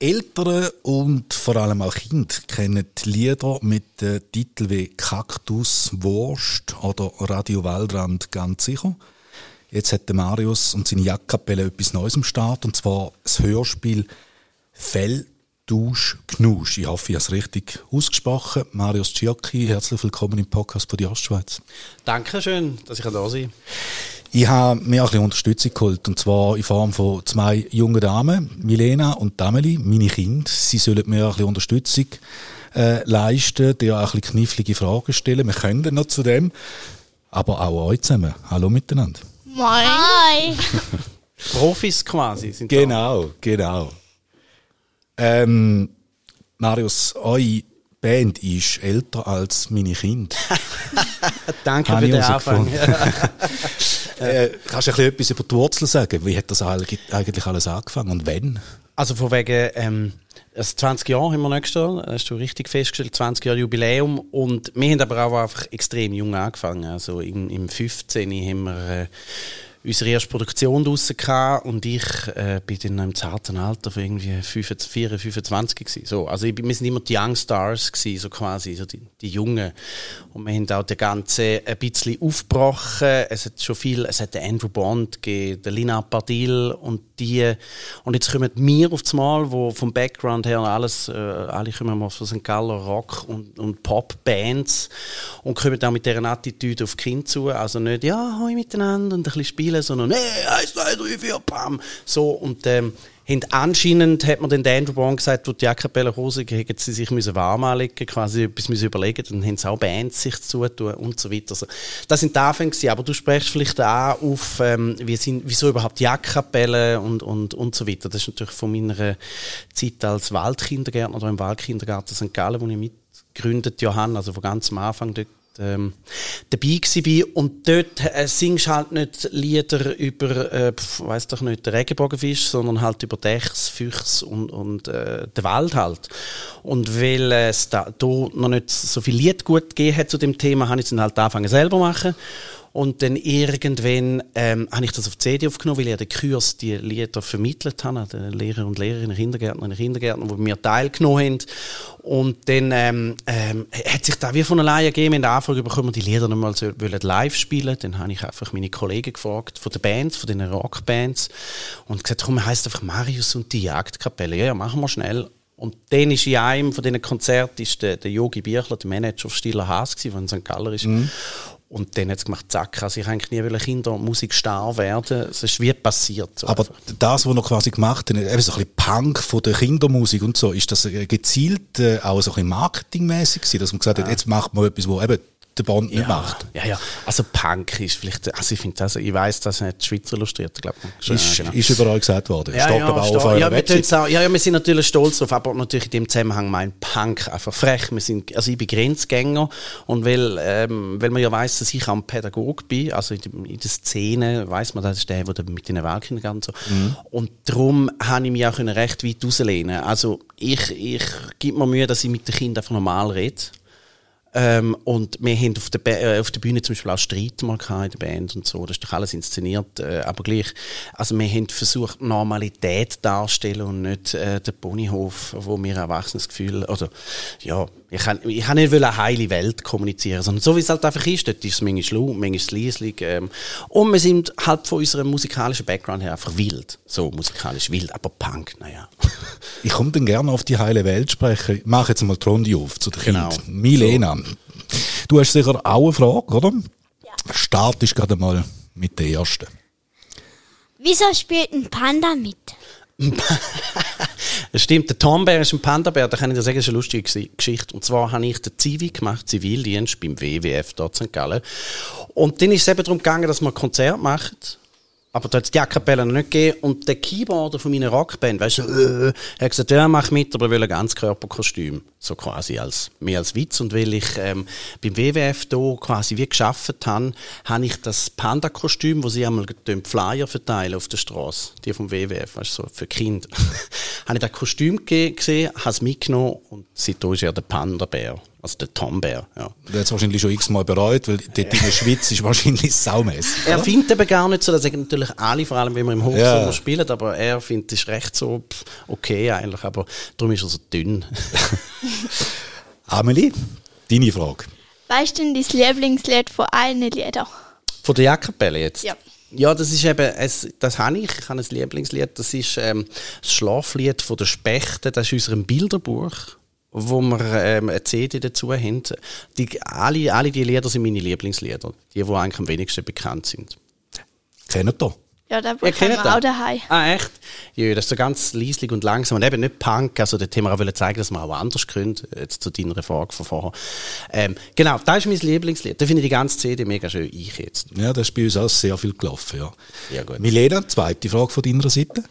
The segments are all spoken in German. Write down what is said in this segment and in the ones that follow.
Eltern und vor allem auch Kinder kennen die Lieder mit den Titeln wie Kaktus, Wurst oder Radio Waldrand ganz sicher. Jetzt hat der Marius und seine Jagdkapelle etwas Neues am Start, und zwar das Hörspiel Fell, Dusch, Knusch. Ich hoffe, ich habe es richtig ausgesprochen. Marius Ciocchi, herzlich willkommen im Podcast von die Ostschweiz. Dankeschön, dass ich da sein kann. Ich habe mir ein bisschen Unterstützung geholt, und zwar in Form von zwei jungen Damen, Milena und Dameli, meine Kinder. Sie sollen mir ein bisschen Unterstützung äh, leisten, dir auch ein bisschen knifflige Fragen stellen. Wir können noch zu dem, aber auch euch zusammen. Hallo miteinander. Moin. Hi. Profis quasi sind Genau, da. genau. Ähm, Marius, eure Band ist älter als meine Kinder. Danke für den Anfang. äh, kannst du ein bisschen etwas über die Wurzeln sagen? Wie hat das eigentlich alles angefangen und wann? Also von wegen, ähm, also 20 Jahre haben wir nächstes Jahr, hast du richtig festgestellt, 20 Jahre Jubiläum und wir haben aber auch einfach extrem jung angefangen. Also im, im 15. haben wir äh, unsere erste Produktion draussen und ich äh, bin in einem zarten Alter von irgendwie 25, 25 gewesen. So, also ich, wir sind immer die Young Stars gewesen, so quasi, so die, die Jungen. Und wir haben auch das Ganze ein bisschen aufgebrochen. Es hat schon viel, es hat den Andrew Bond gegeben, den Lina Pardil und die, und jetzt kommen wir auf das Mal, wo vom Background her alles, äh, alle kommen von St. Galler Rock und, und Pop-Bands und kommen auch mit dieser Attitüde auf Kinder zu. Also nicht, ja, hoi miteinander und ein bisschen spielen, sondern, hey, eins, zwei, drei, vier, bam. So, und, ähm, anscheinend hat man den Andrew Brown gesagt, wo die Jacapelle Hose hätten sie sich müssen warm anlegen, quasi etwas müssen überlegen, dann haben sie auch Bands sich zutun und so weiter. Also, das sind die Anfänge aber du sprichst vielleicht auch auf, ähm, wie sind, wieso überhaupt Jagdkapelle und, und, und so weiter. Das ist natürlich von meiner Zeit als Waldkindergärtner oder im Waldkindergarten St. Gallen, wo ich mitgegründet habe, also von ganz am Anfang dort ähm, dabei war. Und dort äh, singst halt nicht Lieder über, äh, weiß doch nicht, den Regenbogenfisch, sondern halt über Dechs, Füchs und, und äh, den Wald halt. Und weil es da, da noch nicht so viel Lied gut gegeben hat zu dem Thema, habe ich es dann halt angefangen selber machen. Und dann irgendwann ähm, habe ich das auf die CD aufgenommen, weil ich den Kurs die Lieder vermittelt habe, den Lehrer und Lehrerinnen, Kindergärtner und Kindergärtner, die mir teilgenommen haben. Und dann ähm, ähm, hat sich da wie von alleine gegeben, in der Anfrage bekommen, die Lieder noch mal so, live spielen. Dann habe ich einfach meine Kollegen gefragt, von den Bands, von den Rockbands, und gesagt, komm, heisst einfach Marius und die Jagdkapelle. Ja, ja, machen wir schnell. Und dann ist in einem von diesen Konzerten ist der, Yogi Birchler, der Manager auf Stiller Haas, der in St. Galler ist. Mhm. Und dann hat es gemacht, zack, also ich eigentlich nie will Kindermusikstar werden. Es ist wie passiert. So Aber einfach. das, was er quasi gemacht hat, eben so ein bisschen Punk von der Kindermusik und so, ist das gezielt äh, auch so ein bisschen marketingmäßig gewesen, dass man gesagt ja. hat, jetzt macht man etwas, wo eben der Bond nicht ja, macht. Ja, ja. Also Punk ist vielleicht, also ich finde das, ich weiß, dass nicht die Schweizer illustriert, glaube ich. Ist, genau. ist überall gesagt worden. Ja, Steht ja, aber auch auf ja, wir auch, ja, ja, wir sind natürlich stolz drauf, aber natürlich in dem Zusammenhang mein Punk einfach frech. Wir sind, also ich bin Grenzgänger und weil, ähm, weil man ja weiß, dass ich auch ein Pädagog bin, also in, in der Szene weiß man, das ist der, der mit den Weltkindern und so. Mhm. Und darum habe ich mich auch recht weit rauslehnen. Also ich, ich gebe mir Mühe, dass ich mit den Kindern einfach normal rede. Ähm, und wir haben auf der, äh, auf der Bühne zum Beispiel auch Streit mal in der Band und so. Das ist doch alles inszeniert. Äh, aber gleich, also wir haben versucht, Normalität darzustellen und nicht äh, den Ponyhof, wo wir ein erwachsenes Gefühl, oder, ja, ich kann, ich kann nicht eine heile Welt kommunizieren, sondern so wie es halt einfach ist. Dort ist es manchmal schlau, manchmal leislich. Ähm, und wir sind halt von unserem musikalischen Background her einfach wild. So musikalisch wild, aber Punk, naja. Ich komme dann gerne auf die heile Welt sprechen. Ich mache jetzt mal die Runde auf zu den genau. Kindern. Milena, so. du hast sicher auch eine Frage, oder? Ja. Startest gerade mal mit der ersten. Wieso spielt ein Panda mit? Es stimmt, der Tombär ist ein Panda-Bär, da kann ich dir sagen, das ist eine lustige Geschichte. Und zwar habe ich den Zivi gemacht, Zivildienst beim WWF dort in St. Gallen. Und dann ist es eben darum gegangen, dass man ein Konzert macht. Aber da hat es die Jackkapelle noch nicht gegeben. Und der Keyboarder von meiner Rockband, weißt du, äh, hat gesagt, ja, mach mit, aber er will ein Ganzkörperkostüm. so quasi als mehr als Witz und weil ich ähm, beim WWF da quasi wie geschafft habe, habe ich das Panda-Kostüm, wo sie einmal den Flyer verteilen auf der Straße, die vom WWF, weißt du, so für Kinder, habe ich das Kostüm gesehen, habe es mitgenommen und seitdem ist er der Panda-Bär. Also der Tom Bär, ja. Du hast wahrscheinlich schon x-mal bereut, weil dort in der Schweiz ist wahrscheinlich saumässig. Er findet eben gar nicht so, dass sagen natürlich alle, vor allem wenn wir im Hochsommer ja. spielen, aber er findet es recht so okay eigentlich, aber darum ist er so dünn. Amelie, deine Frage. Weißt du denn dein Lieblingslied von allen Liedern? Von der Jackerbälle jetzt? Ja. Ja, das ist eben, es, das habe ich, ich habe ein Lieblingslied, das ist ähm, das Schlaflied von der Spechte, das ist in unserem Bilderbuch wo wir ähm, eine CD dazu haben. Die, alle, alle die Lieder sind meine Lieblingslieder. Die, die eigentlich am wenigsten bekannt sind. Kennt ihr? Ja, da ja, wir auch daheim. Ah, echt? Ja, das ist so ganz leislich und langsam und eben nicht Punk. Also, da haben wir auch zeigen, dass man auch anders könnte. Jetzt zu deiner Frage von vorher. Ähm, genau, das ist mein Lieblingslied. Da finde ich die ganze CD mega schön. Ich jetzt. Ja, das ist bei uns auch sehr viel gelaufen, ja. Ja, gut. Milena, zweite Frage von deiner Seite.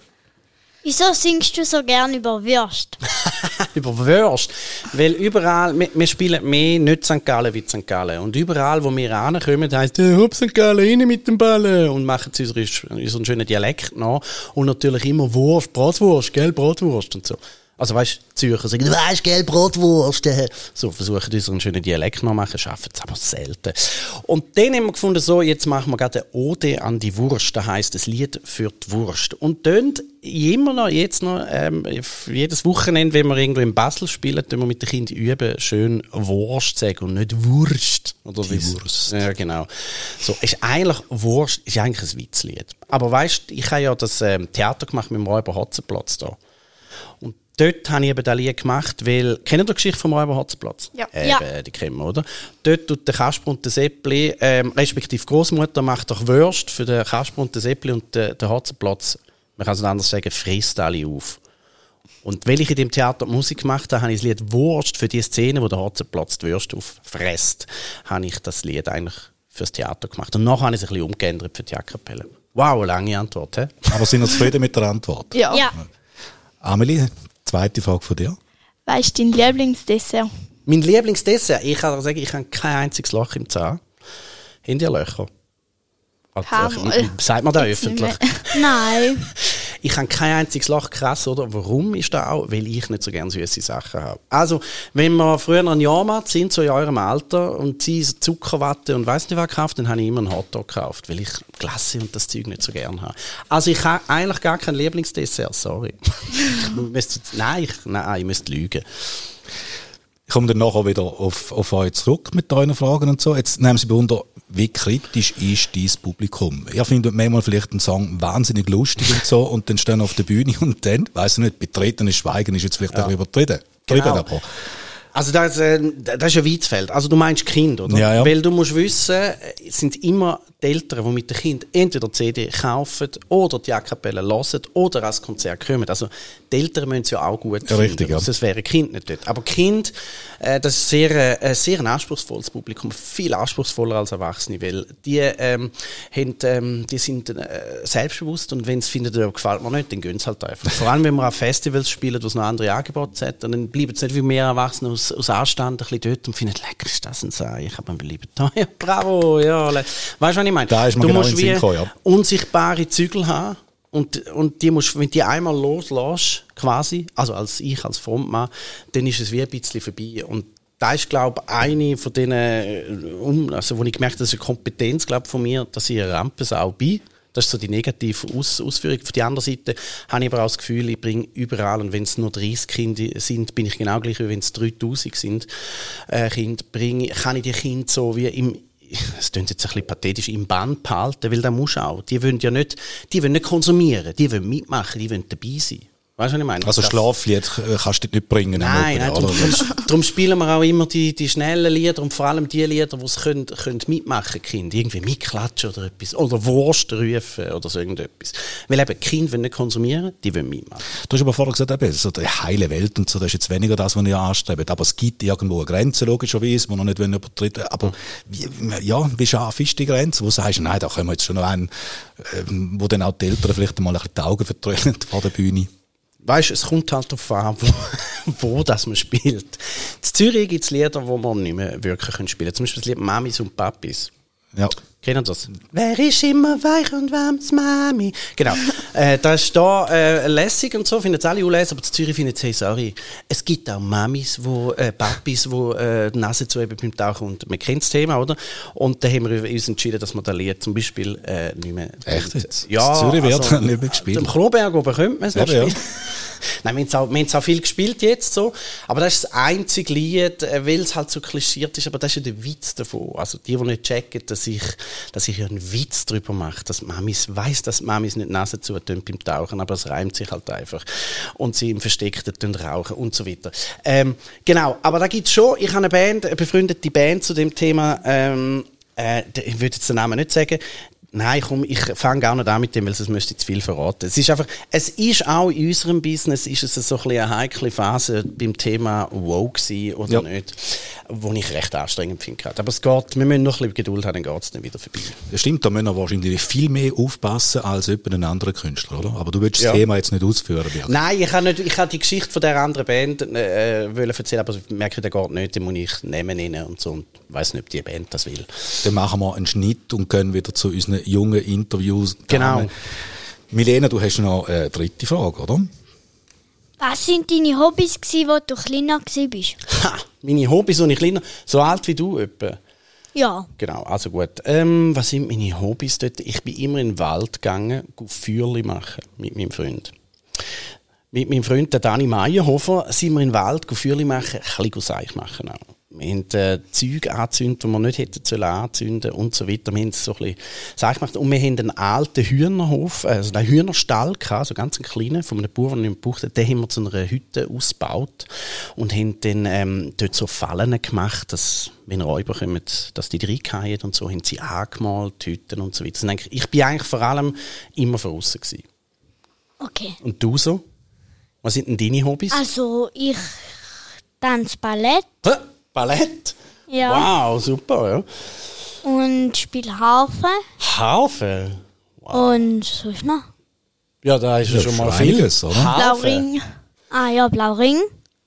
Wieso singst du so gern über Würst? über Würst? Weil überall, wir, wir, spielen mehr nicht St. Gallen wie St. Gallen. Und überall, wo wir ankommen, heisst, äh, hopp St. Gallen, rein mit dem Ballen. Und machen sie unseren, unseren schönen Dialekt nach. Und natürlich immer Wurst, Bratwurst, gell, Bratwurst und so. Also weißt du, Zürcher sagen, du weißt, gell, Brotwurst. So versuchen unseren schönen Dialekt noch machen, schaffen es aber selten. Und dann haben wir gefunden, so, jetzt machen wir gerade eine Ode an die Wurst. Das heisst, ein Lied für die Wurst. Und tönt immer noch, jetzt noch, ähm, jedes Wochenende, wenn wir irgendwo in Basel spielen, tun wir mit den Kindern üben, schön Wurst sagen und nicht Wurst. Oder die Wurst. Ja, genau. So, ist eigentlich, Wurst ist eigentlich ein Witzlied. Aber weißt, ich habe ja das ähm, Theater gemacht mit dem Räuber Hotzenplatz da. Und dort habe ich eben das Lied gemacht, weil, kennt ihr die Geschichte vom Räuber Hotzenplatz? Ja. Eben, ja. die kennen wir, oder? Dort tut der Kasper und der Seppli, ähm, respektive Großmutter macht doch Würst für den Kasper und den Seppli und den, den Hotzenplatz, man kann es anders sagen, frisst alle auf. Und weil ich in dem Theater Musik gemacht habe, habe ich das Lied Wurst für die Szene, wo der Hotzenplatz die Würste auffresst, habe ich das Lied eigentlich fürs Theater gemacht. Und nachher habe ich es ein bisschen umgeändert für die Jackkapelle. Wow, eine lange Antwort, hä? Aber sind wir zufrieden mit der Antwort? Ja. ja. Amelie, Zweite Frage von dir. Was ist dein Lieblingsdessert? Mein Lieblingsdessert? Ich kann sagen, ich habe kein einziges Loch im Zahn. Haben die Löcher? Also, sagt man das öffentlich? Nein. Ich habe kein einziges Loch krass, oder? Warum ist das auch? Weil ich nicht so gerne süße Sachen habe. Also, wenn wir früher ein Jahrmarkt sind, so in eurem Alter, und sie Zuckerwatte und weiss nicht was gekauft, dann habe ich immer einen Hotdog gekauft, weil ich Glasse und das Zeug nicht so gerne habe. Also, ich habe eigentlich gar kein Lieblingsdessert, sorry. nein, ich, nein, ich müsste lügen. Ich komme dann nachher wieder auf, auf euch zurück mit euren Fragen und so. Jetzt nehmen Sie bewundern, wie kritisch ist dieses Publikum? Ihr findet manchmal vielleicht einen Song wahnsinnig lustig und so und dann stehen auf der Bühne und dann, weiß ich nicht, betretenes Schweigen ist jetzt vielleicht ja. auch übertrieben. Genau. Aber also das, äh, das ist ein Weizfeld. Also du meinst Kind, oder? Ja, ja. Weil du musst wissen, es sind immer die Eltern, die mit dem Kind entweder die CD kaufen oder die Jackkapelle hören oder als Konzert kommen. Also die Eltern müssen es ja auch gut ja, Richtig, ja. Also wäre Kind nicht dort. Aber Kind, äh, das ist sehr, äh, ein sehr anspruchsvolles Publikum, viel anspruchsvoller als Erwachsene, weil die, ähm, haben, ähm, die sind äh, selbstbewusst und wenn es finden, das gefällt mir nicht, dann gehen sie halt einfach. Vor allem, wenn man auf Festivals spielt, wo es noch andere Angebote hat, dann bleiben es nicht wie mehr Erwachsene aus, aus Anstand ein bisschen dort und finden, lecker ist das und so. Ich habe mir lieber da. Ja, bravo, ja. Weißt du, was ich meine? Da ist man du genau musst wie Sinn ja. unsichtbare Zügel haben. Und, und die musst, wenn die einmal loslässt, quasi, also als ich, als Frontmann, dann ist es wie ein bisschen vorbei. Und da ist, glaube ich, eine von denen, also wo ich gemerkt habe, das ist eine Kompetenz, glaube von mir, dass ich eine Rampensau bin. Das ist so die negative Aus Ausführung. Auf der anderen Seite habe ich aber auch das Gefühl, ich bringe überall, und wenn es nur 30 Kinder sind, bin ich genau gleich, wie wenn es 3000 sind, äh, Kinder, bringe, kann ich die Kinder so wie im, es klingt jetzt ein bisschen pathetisch, im Band behalten, weil da muss auch. Die wollen ja nicht, die wollen nicht konsumieren, die wollen mitmachen, die wollen dabei sein. Weißt du, was ich meine? Also Schlaflied kannst du nicht bringen. Nein, nein darum, darum, spielen wir auch immer die, die schnellen Lieder und vor allem die Lieder, die es können, können mitmachen können. Irgendwie mitklatschen oder etwas. Oder Wurst rufen oder so irgendetwas. Weil eben, Kinder wollen nicht konsumieren, die wollen mitmachen. Du hast aber vorher gesagt, eben, so die heile Welt und so, das ist jetzt weniger das, was ihr anstrebt. Aber es gibt irgendwo eine Grenze, logischerweise, die noch nicht übertreten Aber wie, ja, wie scharf ist die Grenze? Wo sagst du, nein, da können wir jetzt schon noch einen, äh, wo dann auch die Eltern vielleicht mal ein bisschen die Augen vertrönen vor der Bühne? Weißt, es kommt halt darauf an, wo, wo das man spielt. In Zürich gibt es Lieder, wo man nicht mehr wirklich spielen können. Zum Beispiel das Lied Mamis und Papis. Ja. Kennen Sie das? Wer ist immer weich und warmes Mami? Genau. äh, das ist da äh, lässig und so, finden es alle unlässig, aber in Zürich finden sie, hey, sorry, es gibt auch Mamis, wo, äh, Papis, wo äh, die Nase zu eben beim Tauchen und man kennt das Thema, oder? Und da haben wir uns entschieden, dass wir das Lied zum Beispiel äh, nicht mehr... Echt jetzt? Ja. Zürich wird also, nicht mehr gespielt. Im Kloberg oben könnte man es noch Ja, ja. Nein, wir haben es auch, es viel gespielt jetzt so. Aber das ist das einzige Lied, äh, weil es halt so klischiert ist. Aber das ist ja der Witz davon. Also die, die nicht checken, dass ich, dass ich einen Witz drüber mache, dass Mamis weiß, dass Mamis nicht Nase zutun beim Tauchen, aber es reimt sich halt einfach. Und sie im Versteckten tun rauchen und so weiter. Ähm, genau, aber da gibt's schon, ich habe eine Band, eine befreundete Band zu dem Thema, ähm, äh, ich würde jetzt den Namen nicht sagen, Nein, komm, ich fange gar nicht an mit dem, weil es müsste zu viel verraten. Es ist einfach, es ist auch in unserem Business, ist es so ein bisschen eine heikle Phase beim Thema Woke sein oder Ja. nicht, wo ich recht anstrengend finde. Aber es geht, wir müssen noch ein bisschen Geduld haben, dann geht es dann wieder vorbei. Das stimmt, da müssen wir wahrscheinlich viel mehr aufpassen als jemand ein anderer Künstler, oder? Aber du willst Ja. das Thema jetzt nicht ausführen, Birgit. Nein, ich habe nicht, ich habe die Geschichte von der anderen Band äh, wollen erzählen, aber ich merke, der geht nicht, den muss ich nehmen und so und weiß nicht, ob die Band das will. Dann machen wir einen Schnitt und gehen wieder zu unseren jungen Interviews. Genau. Damen. Milena, du hast noch eine dritte Frage, oder? Was sind deine Hobbys, gewesen, wo du kleiner warst? Ha, meine Hobbys, so ich kleiner, so alt wie du etwa. Ja. Genau, also gut. Ähm, was sind meine Hobbys dort? Ich bin immer in den Wald gegangen, Feuerli machen mit meinem Freund. Mit meinem Freund, der Dani Meyerhofer, sind wir in den Wald Feuerli machen, ein bisschen Seich machen auch. Wir haben äh, Zeug angezündet, die wir nicht hätten sollen anzünden und so weiter. Wir haben so ein bisschen gemacht. Und wir haben einen alten Hühnerhof, also einen Hühnerstall gehabt, so ganz einen kleinen, von einem Bauern, den wir gebraucht haben. Den haben wir zu einer Hütte ausgebaut und haben dann ähm, dort so Fallen gemacht, dass, wenn Räuber kommen, dass die reinfallen und so, haben sie angemalt, Hütten und so weiter. Eigentlich- Ich bin eigentlich vor allem immer von außen gewesen. Okay. Und du so? Was sind denn deine Hobbys? Also, ich tanze Ballett Hä? Ballett? Ja. Wow, super, ja. und spiele Harfe Harfe? und sonst noch. Ja, da ist ja, schon mal schon viel. einiges, oder? Harfe. Blauring. Ah ja, Blauring.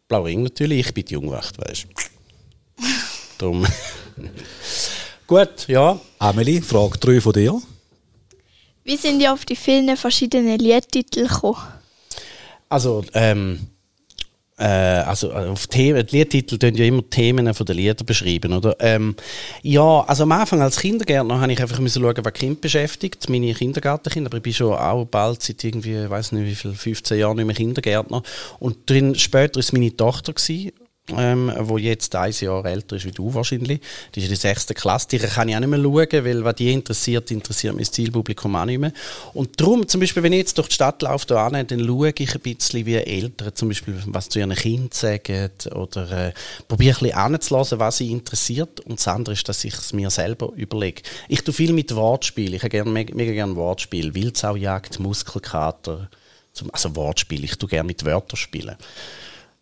Blauring natürlich, ich bin die Jungwacht, weißt du. Drum. Gut, ja. Amelie, Frage 3 von dir. Wie sind ihr auf die vielen verschiedenen Liedtitel gekommen? Also, ähm, äh, also äh, auf Themen, die Liedtitel tun ja immer Themen von den Liedern beschreiben, oder? Ähm, ja, also am Anfang als Kindergärtner habe ich einfach müssen schauen, was Kind beschäftigt, meine Kindergartenkinder, aber ich bin schon auch bald seit irgendwie, ich weiß nicht wie viel, 15 Jahren nicht mehr Kindergärtner. Und drin, später ist meine Tochter gewesen, ähm, wo jetzt ein Jahr älter ist wie du wahrscheinlich. Die ist in der sechsten Klasse. Die kann ich auch nicht mehr schauen, weil was die interessiert, interessiert mein Zielpublikum auch nicht mehr. Und darum, zum Beispiel, wenn ich jetzt durch die Stadt laufe, da an, dann schaue ich ein bisschen wie Eltern, zum Beispiel, was zu ihren Kindern sagen oder äh, probiere ein bisschen anzulassen, was sie interessiert. Und das andere ist, dass ich es mir selber überlege. Ich tue viel mit Wortspiel. Ich habe gerne, mega, gerne Wortspiel. Wildsaujagd, Muskelkater. Also Wortspiel. Ich tue gerne mit Wörtern spielen.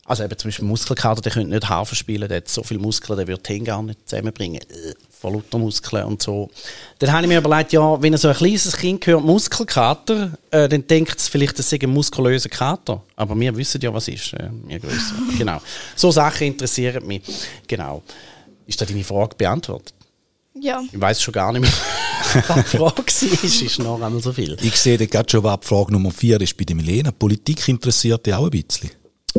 Also eben zum Beispiel Muskelkater, der könnte nicht Hafen spielen, der hat so viele Muskeln, der würde die Hände gar nicht zusammenbringen. Äh, Voll lauter Muskeln und so. Dann habe ich mir überlegt, ja, wenn so ein kleines Kind hört Muskelkater, äh, dann denkt es vielleicht, es sei ein muskulöser Kater. Aber wir wissen ja, was ist. Äh, wir grösser. genau. So Sachen interessieren mich. Genau. Ist da deine Frage beantwortet? Ja. Ich weiß schon gar nicht mehr, was die Frage war. Es ist noch einmal so viel. Ich sehe gerade schon, was die Frage Nummer 4 ist bei der Milena. Politik interessiert dich auch ein bisschen.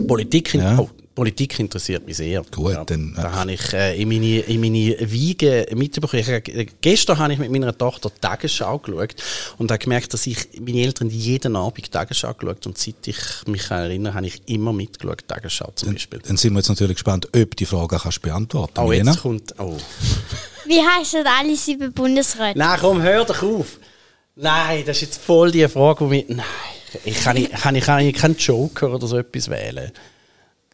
Politik, in Ja. oh, Politik interessiert mich sehr. Gut, dann, Da ja. habe ich äh, in, meine, in meine Wiege mitbekommen. Ich, äh, gestern habe ich mit meiner Tochter die Tagesschau geschaut und habe gemerkt, dass ich meine Eltern jeden Abend die Tagesschau geschaut und seit ich mich erinnere, habe ich immer mitgeschaut, die Tagesschau zum Beispiel. Dann sind wir jetzt natürlich gespannt, ob du die Frage kannst beantworten Oh, Milena. jetzt kommt... Oh. Wie heißen alle sieben Bundesräte? Nein, komm, hör doch auf. Nein, das ist jetzt voll die Frage, die mich... Nein, ich kann, ich, kann, ich, kann ich keinen Joker oder so etwas wählen.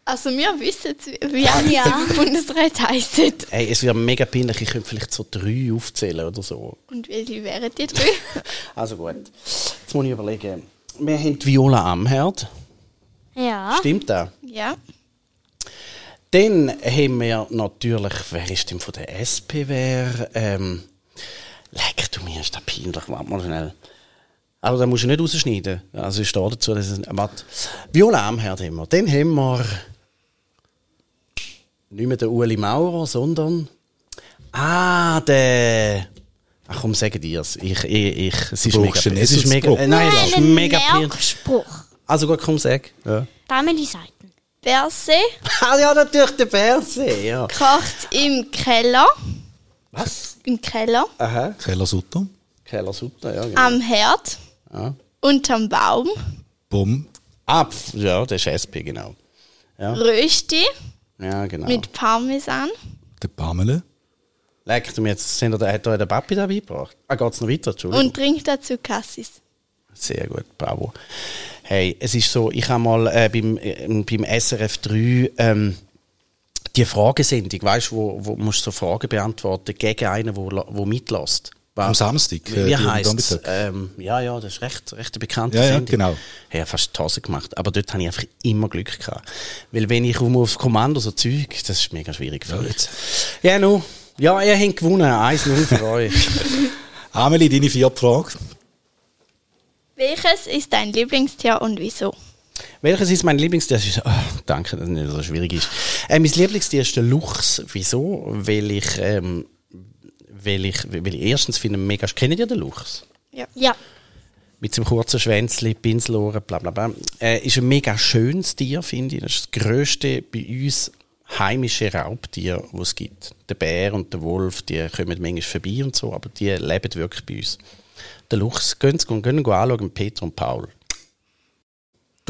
Also wir wissen, wie alle Ja. sieben Bundesräte heissen. Ey, es wäre mega peinlich, ich könnte vielleicht so drei aufzählen oder so. Und welche wären die drei? Also gut. Jetzt muss ich überlegen. Wir haben die Viola Amherd. Ja. Stimmt das? ja. Dann haben wir natürlich, wer ist denn von der SP wer? Ähm, leck du mir, ist das peinlich. Warte mal schnell. Aber da musst du nicht rausschneiden. Also ich stehe dazu, dass es, warte. Viola Amherd haben wir. Dann haben wir nicht mehr der Uli Maurer, sondern. Ah, der. Ach komm, sagen dir es. Ich, ich, ich, es ist mega. Es ist mega. Äh, nein, es ist mega. Merkspruch. Also gut, komm, sag. Ja. Dameli Seiten. Berse Ah ja, natürlich der Bärsee, ja. kocht im Keller. Was? Im Keller. Aha. Keller Sutter, Keller Sutter, ja. Genau. Am Herd. Ja. Unterm Baum. Bumm, Ah, pf, ja, der ist SP, genau. Ja, Rösti ja genau. mit Parmesan. der Pamele. Leck, du mir jetzt, sind da, hat da der Papi da beigebracht? Ah, geht's noch weiter? Entschuldigung. Und trinkt dazu Cassis. Sehr gut, bravo. Hey, es ist so, ich habe mal äh, beim, äh, beim SRF 3 ähm, die Fragesendung, weißt du, wo, wo musst du so Fragen beantworten gegen einen, wo, wo mitlässt. Am Samstag. äh, Wie heisst. Ähm, ja, ja, das ist recht, recht eine bekannte Ja, ja, genau. Ich habe fast die Hose gemacht. Aber dort habe ich einfach immer Glück gehabt. Weil wenn ich um aufs Kommando so Zeug, das ist mega schwierig für Ja, mich. Ja, no. Ja, ihr habt gewonnen. 1-0 für euch. Amelie, deine vierte Frage. Welches ist dein Lieblingstier und wieso? Welches ist mein Lieblingstier? Oh, danke, dass es nicht so schwierig ist. Äh, mein Lieblingstier ist der Luchs. Wieso? Weil ich, ähm, weil ich, weil ich erstens finde, mega, kennt ihr den Luchs? Ja. Mit seinem kurzen Schwänzli, Pinselohren, bla bla bla. Äh, ist ein mega schönes Tier, finde ich. Das ist das grösste bei uns heimische Raubtier, das es gibt. Der Bär und der Wolf, die kommen manchmal vorbei und so, aber die leben wirklich bei uns. Der Luchs, gehen Sie gehen, gehen anschauen, Peter und Paul.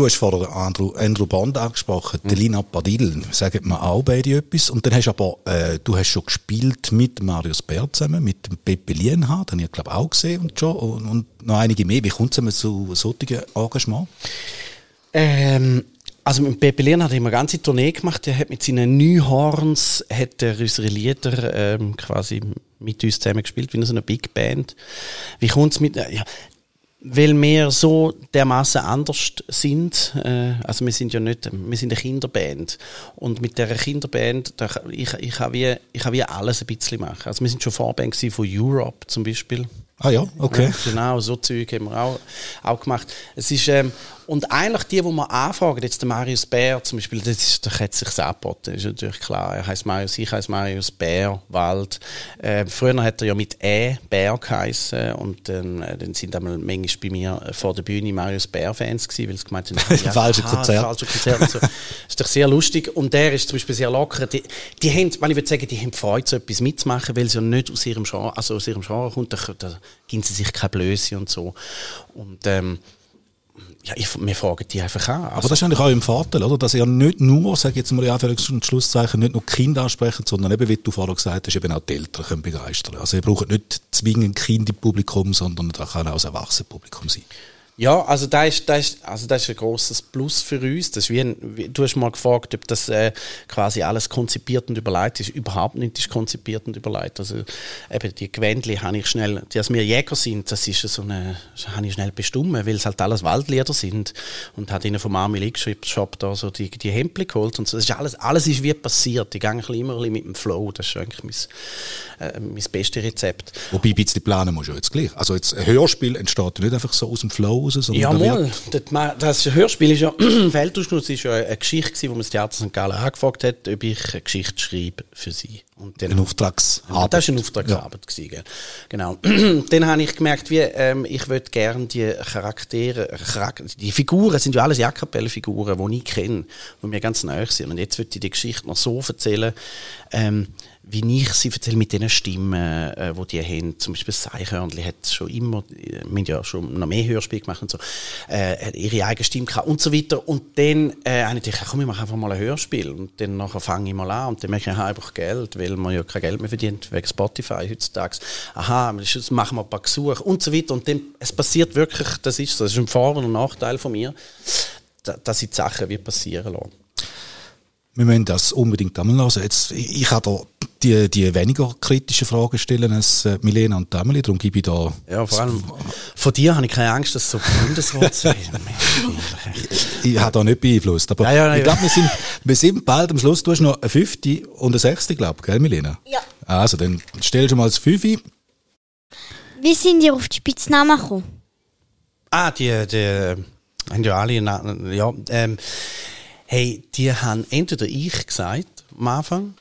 Du hast vorher Andrew, Andrew Bond angesprochen, mhm. Lina Padil, sagen mir auch beide etwas. Und dann hast du aber, äh, du hast schon gespielt mit Marius Bär zusammen, mit dem Pepe Lienhardt, den ich glaube auch gesehen und schon, und, und noch einige mehr. Wie kommt es zu solchen Engagement? Ähm, also mit Pepe hat er immer eine ganze Tournee gemacht. Er hat mit seinen Neuhorns hat er unsere Lieder ähm, quasi mit uns zusammen gespielt, wie so eine Big Band. Wie kommt es mit... Äh, ja, weil wir so dermaßen anders sind. Äh, also wir sind ja nicht, wir sind eine Kinderband. Und mit dieser Kinderband, da, ich, ich habe wie, ich habe wie alles ein bisschen machen. Also wir sind schon Vorband von Europe zum Beispiel. Ah ja, okay. Ja, genau, so Zeug haben wir auch, auch gemacht. Es ist, ähm, und eigentlich die, die wir anfragen, jetzt der Marius Bär zum Beispiel, das ist, der hat sich angeboten, ist natürlich klar. Er heißt Marius, ich heiße Marius Bär, Wald. Äh, früher hat er ja mit E Bär geheißen und dann, äh, dann sind einmal manchmal bei mir vor der Bühne Marius Bär-Fans gewesen, weil sie gemeint haben, ah, Falsche Konzert. falsche Konzert so. Das ist doch sehr lustig. Und der ist zum Beispiel sehr locker. Die, die haben, ich würde sagen, die haben Freude, so etwas mitzumachen, weil es ja nicht aus ihrem Genre, also aus ihrem Genre kommt. Da geben sie sich keine Blöße und so. Und, ähm, ja, ich, wir fragen die einfach an. Aber das ist eigentlich auch im Vorteil, oder? Dass ihr nicht nur, sag ich jetzt mal in Anführungs- und Schlusszeichen, nicht nur Kinder ansprechen, sondern eben, wie du vorher gesagt hast, eben auch die Eltern können begeistern. Also ihr braucht nicht zwingend Kind im Publikum, sondern da kann auch das Erwachsenenpublikum sein. Ja, also da ist, da ist, also das ist ein grosses Plus für uns. Das ist wie ein, wie, du hast mal gefragt, ob das äh, quasi alles konzipiert und überlegt ist. Überhaupt nicht ist konzipiert und überlegt. Also eben die Gewändli habe ich schnell, dass wir Jäger sind, das ist so eine, habe ich schnell bestimmt, weil es halt alles Waldlieder sind und hat ihnen vom Army League Shop da so die, die Hempel geholt und so. Das ist alles, alles ist wie passiert. Ich gehe ein bisschen immer ein mit dem Flow. Das ist eigentlich mein, äh, mein bestes Rezept. Wobei ein bisschen planen musst du jetzt gleich. Also jetzt ein Hörspiel entsteht nicht einfach so aus dem Flow raus, sondern Ja, mal. Das, das Hörspiel ist ja, Feldtauschnuss ist ja eine Geschichte gewesen, wo man das Theater St. Gallen angefragt hat, ob ich eine Geschichte schreibe für sie. Und dann, Eine Auftragsarbeit. Das war eine Auftragsarbeit. Gewesen, gell. Genau. dann habe ich gemerkt, wie, ähm, ich würde gerne die Charaktere, Charak die Figuren sind ja alles Jackkapelle-Figuren, die ich kenne, die mir ganz nahe sind. Und jetzt würde ich die Geschichte noch so erzählen, ähm, wie ich sie erzähle mit den Stimmen, äh, die die haben. Zum Beispiel das Eichhörnli hat schon immer, äh, wir haben ja schon noch mehr Hörspiele gemacht und so, äh, ihre eigene Stimme gehabt und so weiter. Und dann äh, habe ich gedacht, komm, ich mache einfach mal ein Hörspiel. Und dann nachher fange ich mal an und dann merke ich, aha, brauche Geld, weil man ja kein Geld mehr verdient wegen Spotify heutzutage. Aha, jetzt machen wir ein paar Gesuche und so weiter. Und dann, es passiert wirklich, das ist so, das ist ein Vor- und Nachteil von mir, da- dass ich die Sachen wie passieren lasse. Wir müssen das unbedingt einmal hören. Jetzt, ich, ich kann da die, die weniger kritischen Fragen stellen als äh, Milena und Amelie, darum gebe ich da... Ja, vor allem von dir habe ich keine Angst, dass es so Bundesrat sei. Ich habe da nicht beeinflusst, aber Ja, ja, ich glaube, wir sind, wir sind bald am Schluss. Du hast noch eine fünfte und eine sechste, glaube ich, gell, Milena? Ja. Also, dann stell schon mal das Fünfe. Wie sind ihr auf die Spitznamen gekommen? Ah, die, die haben ja alle, na- ja, ähm, hey, die haben entweder ich gesagt am Anfang.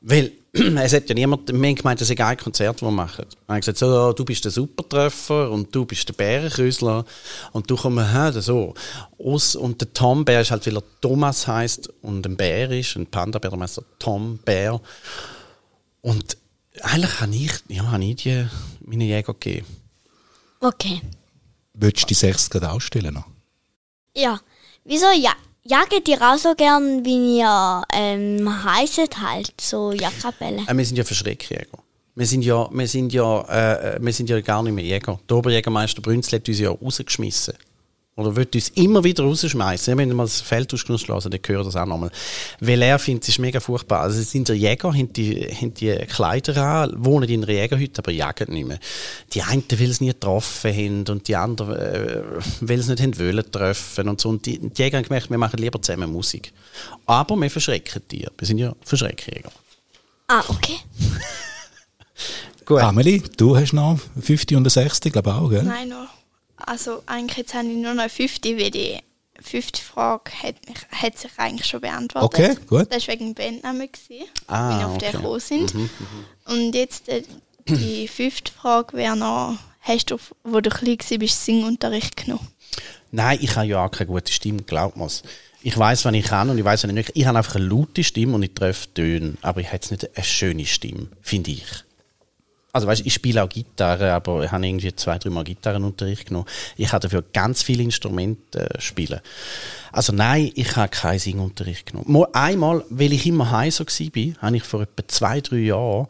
Weil es hat ja niemand, wir haben gemeint, das ist ein Konzert, das wir machen. Wir haben gesagt, so, du bist der Supertreffer und du bist der Bärenkrüsler und du kommst, hä, so. Aus, und der Tom Bär ist halt, weil er Thomas heißt und ein Bär ist, ein Panda-Bär, darum heißt Tom Bär. Und eigentlich habe ich, ja, habe ich die, meine Jäger gegeben. Okay. Würdest du die sechs gerade ausstellen noch? Ja. Wieso ja? Jagt ihr auch so gern, wie ihr ähm, heisset halt, so Jagdkapelle? Äh, wir sind ja Verschreckjäger. Wir sind ja, wir sind ja, äh, wir sind ja gar nicht mehr Jäger. Der Oberjägermeister Brünzl hat uns ja rausgeschmissen. Oder wird uns immer wieder rausschmeißen. Wenn wir das Feld ausgeschlossen lassen, dann hören das auch nochmal. Weil er findet, es ist mega furchtbar. Also, es sind die Jäger, haben die, haben die Kleider an, wohnen in einer Jägerhütte, aber jagen nicht mehr. Die einen, weil es nie getroffen haben, und die anderen, äh, weil sie nicht haben wollen treffen und so. Und die, die Jäger haben gemerkt, wir machen lieber zusammen Musik. Aber wir verschrecken die. Wir sind ja Verschreckjäger. Ah, okay. Gut. Amelie, du hast noch 50 und eine 60, glaube ich auch, gell? Nein, noch. Also eigentlich jetzt habe ich nur noch 50, weil die fünfte Frage hat, mich, hat sich eigentlich schon beantwortet. Okay, gut. Das war wegen dem Bandnamen, gewesen, Ah, wenn wir auf okay. gekommen sind. Und jetzt äh, die fünfte Frage wäre noch, hast du, wo du klein warst, Singunterricht genommen? Nein, ich habe ja auch keine gute Stimme, glaubt mir's. Ich weiß, was ich kann und ich weiß, was ich nicht. Ich habe einfach eine laute Stimme und ich treffe Töne, aber ich habe jetzt nicht eine schöne Stimme, finde ich. Also weißt, ich spiele auch Gitarre, aber ich habe irgendwie zwei, drei Mal Gitarrenunterricht genommen. Ich habe dafür ganz viele Instrumente äh, spielen. Also nein, ich habe keinen Singunterricht genommen. Mal einmal, weil ich immer heiser war, habe ich vor etwa zwei, drei Jahren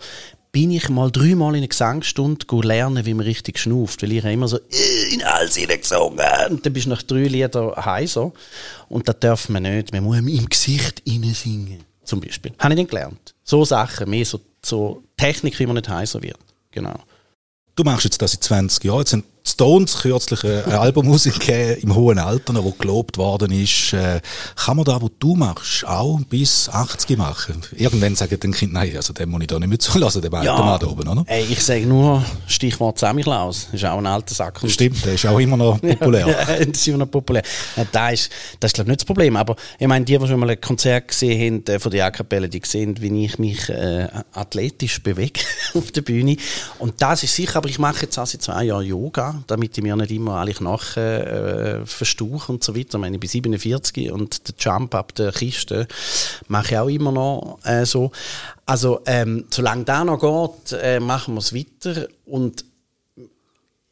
bin ich mal dreimal in eine Gesangsstunde lernen, wie man richtig schnauft. Weil ich habe immer so äh, in alles gesungen. Und dann bist du nach drei Liedern heiser. Und das darf man nicht. Man muss im Gesicht singen. Zum Beispiel. Habe ich dann gelernt. So Sachen, mehr so, so Technik, wie man nicht heiser wird. Genau. Du machst jetzt das seit 20 Jahren. Jetzt sind Stones kürzlich eine eine Albummusik gegeben, im hohen Alter, wo gelobt worden ist. Äh, kann man da, was du machst, auch bis 80 machen? Irgendwann sagen dann Kind, nein, also den muss ich da nicht mehr zulassen, den alten Mann da oben, oder? Ey, ich sage nur Stichwort Samichlaus. Das ist auch ein alter Sack. Stimmt, der ist auch immer noch populär. Ja, das ist immer noch populär. Ja, das ist, das ist glaube ich, nicht das Problem. Aber ich meine, die, die schon mal ein Konzert gesehen haben äh, von der A-Kapelle, die sehen, wie ich mich äh, athletisch bewege auf der Bühne. Und das ist sicher, aber ich mache jetzt auch seit zwei Jahren Yoga, damit ich mir nicht immer alle Knochen äh, verstauche und so weiter. Ich meine, ich bin 47 und der Jump ab der Kiste mache ich auch immer noch äh, so. Also, ähm, solange das noch geht, äh, machen wir es weiter. Und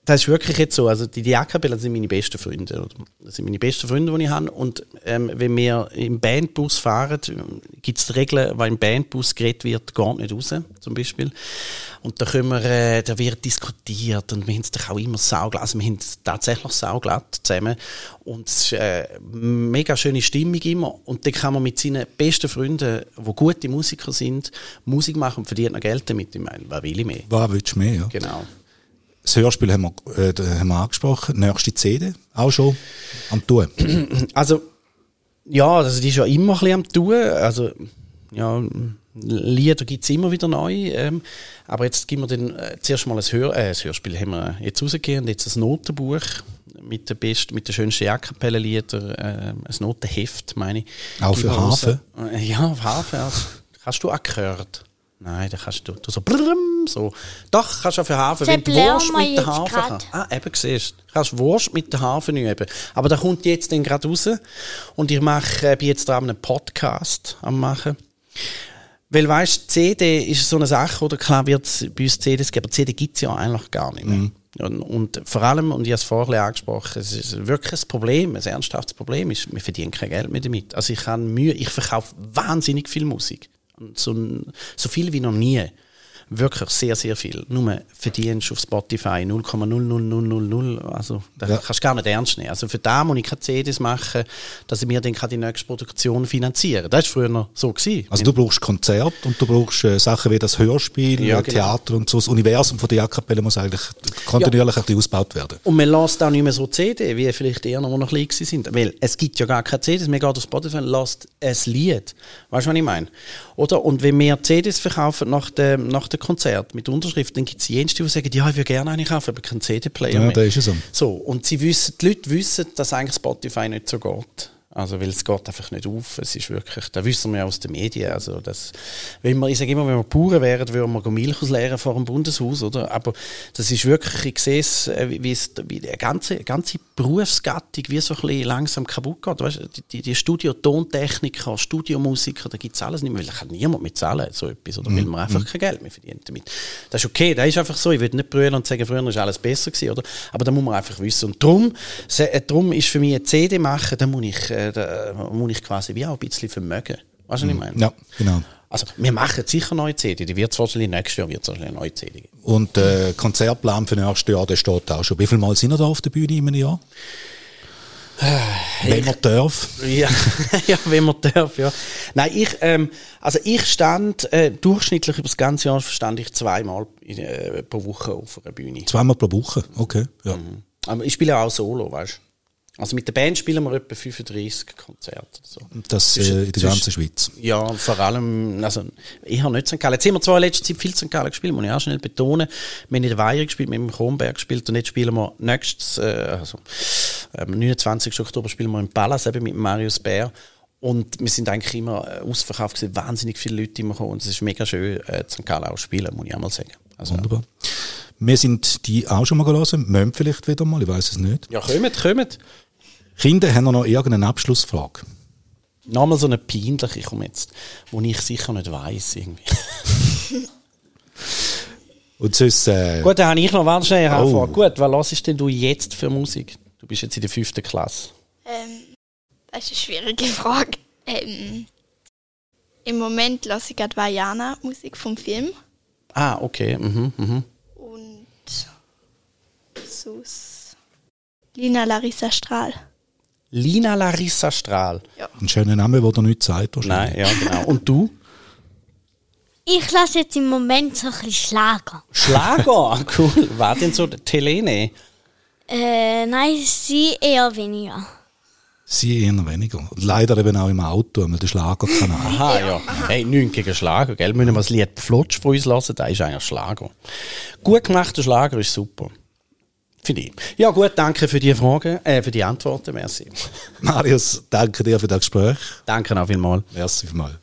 das ist wirklich jetzt so. Also die Diakabella sind meine besten Freunde. Das sind meine besten Freunde, die ich habe. Und ähm, wenn wir im Bandbus fahren, gibt es Regeln, weil im Bandbus geredet wird, geht nicht raus, zum Beispiel. Und da können wir, äh, da wird diskutiert und wir haben es doch auch immer sauglatt. Also wir haben es tatsächlich sauglatt zusammen. Und es ist äh, mega schöne Stimmung immer. Und dann kann man mit seinen besten Freunden, die gute Musiker sind, Musik machen und verdient noch Geld damit. Ich meine, was will ich mehr? Was willst du mehr? Ja? Genau. Das Hörspiel haben wir, äh, haben wir angesprochen. Nächste CD auch schon am Tun. Also, ja, also die ist ja immer ein bisschen am Tun. Also, ja, Lieder gibt es immer wieder neu. Ähm, aber jetzt geben wir dann äh, zuerst mal ein, Hör äh, ein Hörspiel haben wir jetzt rausgegeben und jetzt ein Notenbuch mit den besten, mit den schönsten Jackkapellenliedern, äh, ein Notenheft, meine ich. Auch für wir raus. Äh, Ja, auf Harfe. Also, hast du auch gehört? Nein, da kannst du, du so, brrrm, so. Doch, kannst du auch für Harfe, wenn du Wurst mit der grad. kannst. Ah, eben, siehst du. Kannst Wurst mit der Harfe üben. Aber da kommt jetzt dann gerade raus. Und ich mache, bin jetzt dran, einen Podcast am machen. Weil, weißt CD ist so eine Sache, oder klar wird es bei uns CDs geben, aber CD gibt es ja eigentlich gar nicht mehr. Und, und vor allem, und ich habe es vorher angesprochen, es ist wirklich ein Problem, ein ernsthaftes Problem ist, wir verdienen kein Geld mehr damit. Also ich habe Mühe, ich verkaufe wahnsinnig viel Musik. So, so viel wie noch nie. Wirklich sehr, sehr viel. Nur verdienst du auf Spotify 0,00000. Also, das Ja. kannst du gar nicht ernst nehmen. Also, für da muss ich keine CDs machen, dass ich mir dann die nächste Produktion finanzieren kann. Das war früher noch so. Gewesen. Also du brauchst Konzert und du brauchst äh, Sachen wie das Hörspiel, Ja, äh, genau. Theater und so. Das Universum von der Jackkapelle muss eigentlich kontinuierlich ein bisschen ausgebaut werden. Und man lässt auch nicht mehr so CD, wie vielleicht eher noch, noch klein sind. Weil es gibt ja gar keine CDs. Man geht auf Spotify und lässt ein Lied. Weißt du, was ich meine? Oder? Und wenn wir CDs verkaufen nach dem, nach dem Konzert mit Unterschrift, dann gibt es jenste, die sagen, ja, ich würde gerne eine kaufen, aber keinen CD-Player Ja, mehr. da ist es so. So, und sie wissen, die Leute wissen, dass eigentlich Spotify nicht so geht. Also, weil es geht einfach nicht auf. Es ist wirklich, da wissen wir aus den Medien. Also, das, wenn wir, ich sage immer, wenn wir Bauern wären, würden wir Milch ausleeren vor dem Bundeshaus, oder? Aber das ist wirklich, ich sehe es, äh, wie, es, wie die ganze, ganze Berufsgattung wie so ein bisschen langsam kaputt geht. Weißt, die, die, die Studio-Tontechniker, Studiomusiker, da gibt es alles nicht mehr, weil da kann niemand mit zahlen, so etwas, oder? Weil man einfach kein Geld mehr verdient damit. Das ist okay, das ist einfach so. Ich würde nicht brüllen und sagen, früher war alles besser gewesen, oder? Aber da muss man einfach wissen. Und darum, äh, darum ist für mich eine CD machen, da muss ich, äh, da muss ich quasi wie auch ein bisschen vermögen. Weißt du, was ich meine? Ja, genau. Also, wir machen sicher neue CD. Die wird es wahrscheinlich nächstes Jahr wird wahrscheinlich eine neue CD geben. Und äh, Konzertplan für nächstes Jahr, der steht auch schon. Wie viel Mal sind wir da auf der Bühne in einem Jahr? Wenn man darf. Ja, ja, wenn man darf, ja. Nein, ich, ähm, also ich stand äh, durchschnittlich über das ganze Jahr stand ich zweimal in, äh, pro Woche auf einer Bühne. Zweimal pro Woche, okay. Ja. Aber ich spiele auch solo, weißt du. Also mit der Band spielen wir etwa 35 Konzerte. So. Das äh, in der ganzen Schweiz. Ja, vor allem, also ich habe nicht St. Gallen. Jetzt haben wir zwar in letzter Zeit viel St. Gallen gespielt, muss ich auch schnell betonen. Wir haben in der Weiher gespielt, wir haben im Kronberg gespielt und jetzt spielen wir nächstes, äh, also am 29. Oktober spielen wir im Palace eben mit Marius Bär. Und wir sind eigentlich immer äh, ausverkauft gewesen, wahnsinnig viele Leute immer gekommen und es ist mega schön, äh, St. Gallen auch zu spielen, muss ich auch mal sagen. Also, Wunderbar. Wir sind die auch schon mal gelesen, müssen vielleicht wieder mal, ich weiß es nicht. ja, kommt, kommt. Kinder, haben wir noch irgendeine Abschlussfrage? Nochmal so eine peinliche, komm jetzt, wo ich sicher nicht weiss irgendwie. Und sonst, äh, Gut, dann habe ich noch warte schnell eine Oh. Frage. Gut, was hörst denn du jetzt für Musik? Du bist jetzt in der fünften Klasse. Ähm, das ist eine schwierige Frage. Ähm, Im Moment lasse ich gerade Vajana Musik vom Film Ah, okay. Mhm, mhm. und Sus Lina Larissa Strahl. Lina Larissa Strahl. ein schöner Name, der dir nichts sagt. Nein, ja, genau. Und du? Ich lasse jetzt im Moment so ein bisschen Schlager. Schlager, cool. War denn so der Telene? Äh, nein, sie eher weniger. Sie eher weniger. Leider eben auch im Auto, weil der Schlagerkanal. Aha, ja. Hey, nichts gegen Schlager, gell? Müssen wir das Lied Flutsch von uns lassen, das ist eigentlich Schlager. Gut gemachter Schlager ist super. Finde ich. Ja gut, danke für die Fragen, äh, für die Antworten, merci. Marius, danke dir für das Gespräch. Danke auch vielmals. Merci vielmals.